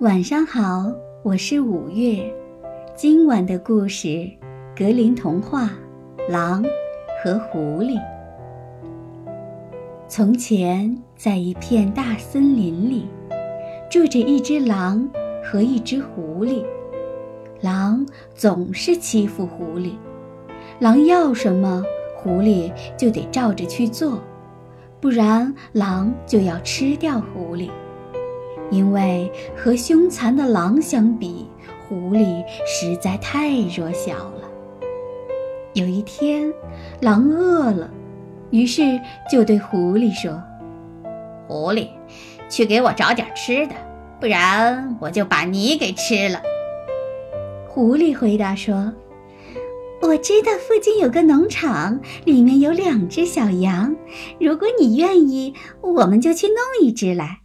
晚上好，我是五月。今晚的故事《格林童话》：狼和狐狸。从前，在一片大森林里，住着一只狼和一只狐狸。狼总是欺负狐狸，狼要什么，狐狸就得照着去做，不然狼就要吃掉狐狸。因为和凶残的狼相比，狐狸实在太弱小了。有一天，狼饿了，于是就对狐狸说：“狐狸，去给我找点吃的，不然我就把你给吃了。”狐狸回答说：“我知道附近有个农场，里面有两只小羊，如果你愿意，我们就去弄一只来。”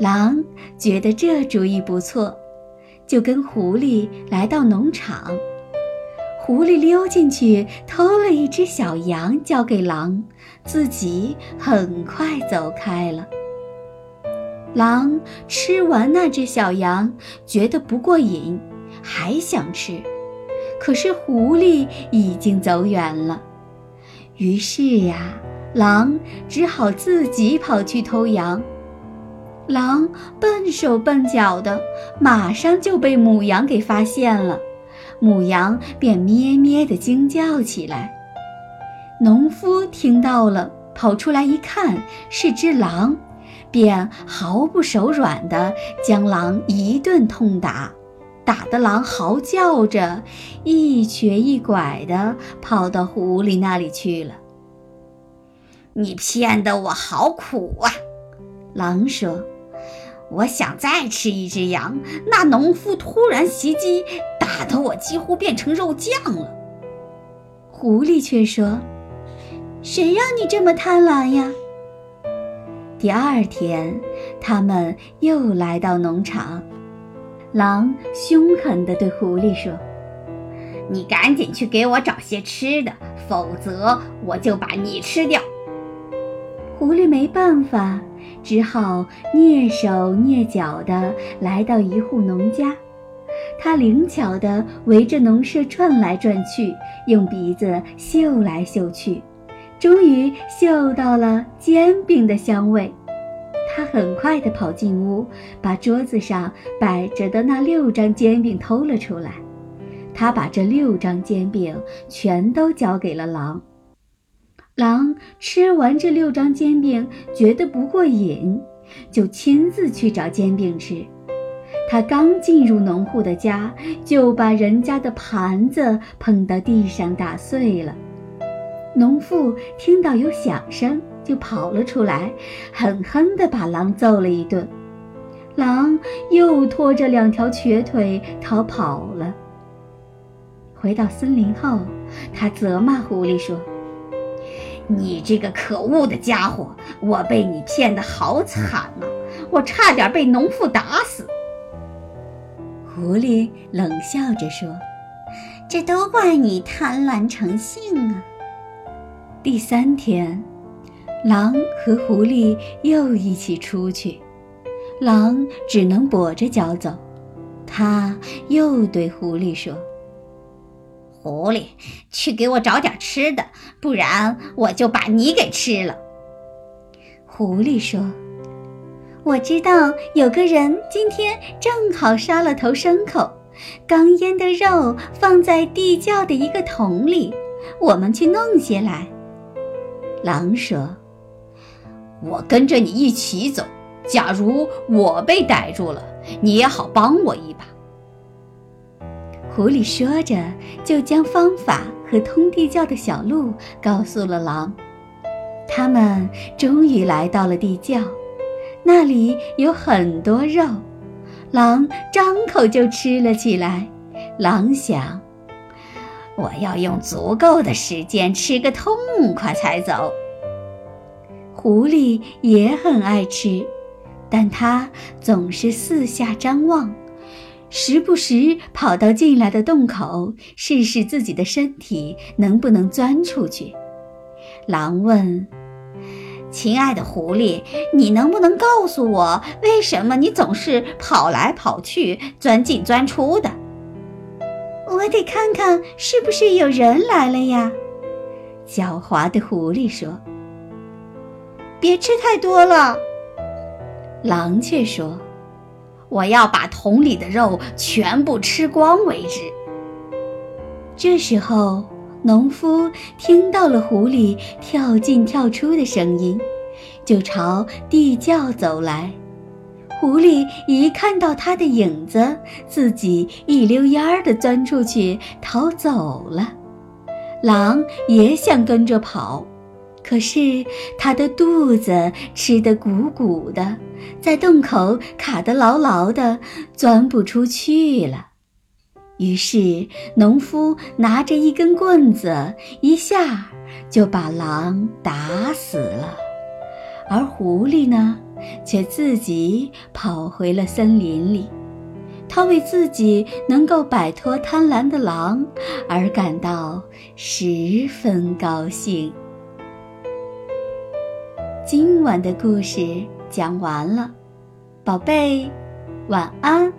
狼觉得这主意不错，就跟狐狸来到农场。狐狸溜进去偷了一只小羊，交给狼，自己很快走开了。狼吃完那只小羊，觉得不过瘾，还想吃，可是狐狸已经走远了。于是呀，狼只好自己跑去偷羊。狼笨手笨脚的，马上就被母羊给发现了，母羊便咩咩地惊叫起来。农夫听到了，跑出来一看是只狼，便毫不手软地将狼一顿痛打，打得狼嚎叫着，一瘸一拐地跑到狐狸那里去了。你骗得我好苦啊！狼说。我想再吃一只羊，那农夫突然袭击，打得我几乎变成肉酱了。狐狸却说：“谁让你这么贪婪呀？”第二天，他们又来到农场，狼凶狠地对狐狸说：“你赶紧去给我找些吃的，否则我就把你吃掉。”狐狸没办法。只好蹑手蹑脚地来到一户农家，他灵巧地围着农舍转来转去，用鼻子嗅来嗅去，终于嗅到了煎饼的香味。他很快地跑进屋，把桌子上摆着的那六张煎饼偷了出来。他把这六张煎饼全都交给了狼。狼吃完这六张煎饼，觉得不过瘾，就亲自去找煎饼吃。他刚进入农户的家，就把人家的盘子碰到地上打碎了。农妇听到有响声，就跑了出来，狠狠地把狼揍了一顿。狼又拖着两条瘸腿逃跑了。回到森林后，他责骂狐狸说。你这个可恶的家伙！我被你骗得好惨呐，我差点被农妇打死。狐狸冷笑着说：“这都怪你贪婪成性啊！”第三天，狼和狐狸又一起出去，狼只能跛着脚走。他又对狐狸说。狐狸，去给我找点吃的，不然我就把你给吃了。狐狸说：“我知道有个人今天正好杀了头牲口，刚腌的肉放在地窖的一个桶里，我们去弄些来。”狼说：“我跟着你一起走，假如我被逮住了，你也好帮我一把。”狐狸说着，就将方法和通地窖的小路告诉了狼。他们终于来到了地窖，那里有很多肉，狼张口就吃了起来。狼想：“我要用足够的时间吃个痛快才走。”狐狸也很爱吃，但它总是四下张望。时不时跑到进来的洞口，试试自己的身体能不能钻出去。狼问：“亲爱的狐狸，你能不能告诉我，为什么你总是跑来跑去、钻进钻出的？我得看看是不是有人来了呀。狡猾的狐狸说：“别吃太多了。”狼却说：“我要把桶里的肉全部吃光为止。”这时候。农夫听到了狐狸跳进跳出的声音，就朝地窖走来。狐狸一看到他的影子，自己一溜烟儿地钻出去逃走了。狼也想跟着跑，可是它的肚子吃得鼓鼓的，在洞口卡得牢牢的，钻不出去了。于是，农夫拿着一根棍子，一下就把狼打死了。而狐狸呢，却自己跑回了森林里。他为自己能够摆脱贪婪的狼而感到十分高兴。今晚的故事讲完了，宝贝，晚安。